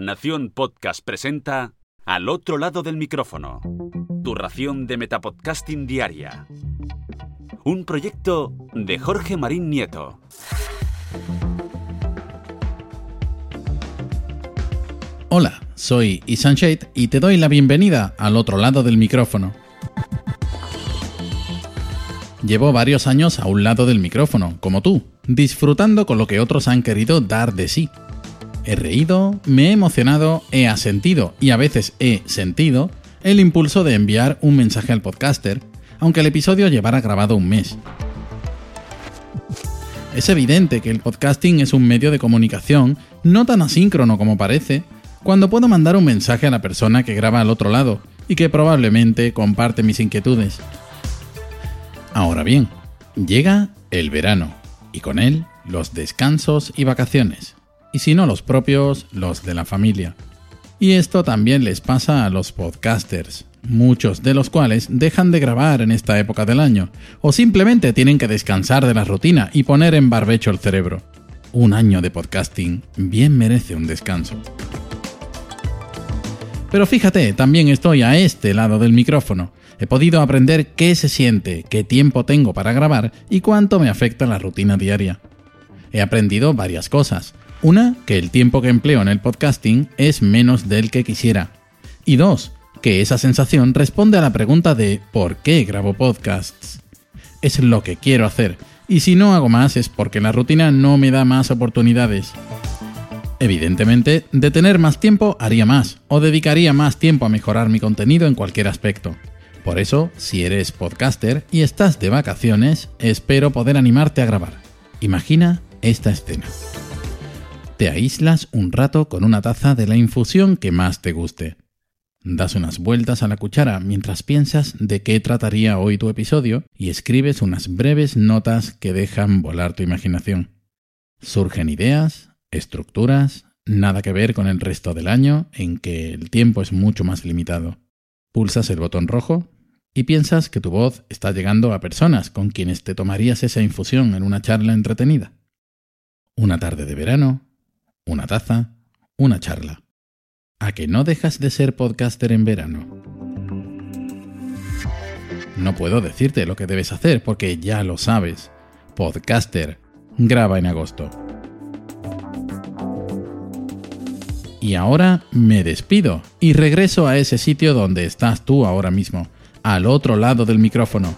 Nación Podcast presenta Al otro lado del micrófono. Tu ración de Metapodcasting Diaria. Un proyecto de Jorge Marín Nieto. Hola, soy Isan Shade y te doy la bienvenida al otro lado del micrófono. Llevo varios años a un lado del micrófono, como tú, disfrutando con lo que otros han querido dar de sí. He reído, me he emocionado, he asentido y a veces he sentido el impulso de enviar un mensaje al podcaster, aunque el episodio llevara grabado un mes. Es evidente que el podcasting es un medio de comunicación no tan asíncrono como parece, cuando puedo mandar un mensaje a la persona que graba al otro lado y que probablemente comparte mis inquietudes. Ahora bien, llega el verano y con él los descansos y vacaciones, y si no los propios, los de la familia. Y esto también les pasa a los podcasters, muchos de los cuales dejan de grabar en esta época del año, o simplemente tienen que descansar de la rutina y poner en barbecho el cerebro. Un año de podcasting bien merece un descanso. Pero fíjate, también estoy a este lado del micrófono. He podido aprender qué se siente, qué tiempo tengo para grabar y cuánto me afecta la rutina diaria. He aprendido varias cosas. Una, que el tiempo que empleo en el podcasting es menos del que quisiera. Y dos, que esa sensación responde a la pregunta de ¿por qué grabo podcasts? Es lo que quiero hacer, y si no hago más es porque la rutina no me da más oportunidades. Evidentemente, de tener más tiempo haría más, o dedicaría más tiempo a mejorar mi contenido en cualquier aspecto. Por eso, si eres podcaster y estás de vacaciones, espero poder animarte a grabar. Imagina esta escena. Te aíslas un rato con una taza de la infusión que más te guste. Das unas vueltas a la cuchara mientras piensas de qué trataría hoy tu episodio y escribes unas breves notas que dejan volar tu imaginación. Surgen ideas, estructuras, nada que ver con el resto del año en que el tiempo es mucho más limitado. Pulsas el botón rojo y piensas que tu voz está llegando a personas con quienes te tomarías esa infusión en una charla entretenida. Una tarde de verano, una taza, una charla. ¿A que no dejas de ser podcaster en verano? No puedo decirte lo que debes hacer porque ya lo sabes. Podcaster, graba en agosto. Y ahora me despido y regreso a ese sitio donde estás tú ahora mismo, al otro lado del micrófono.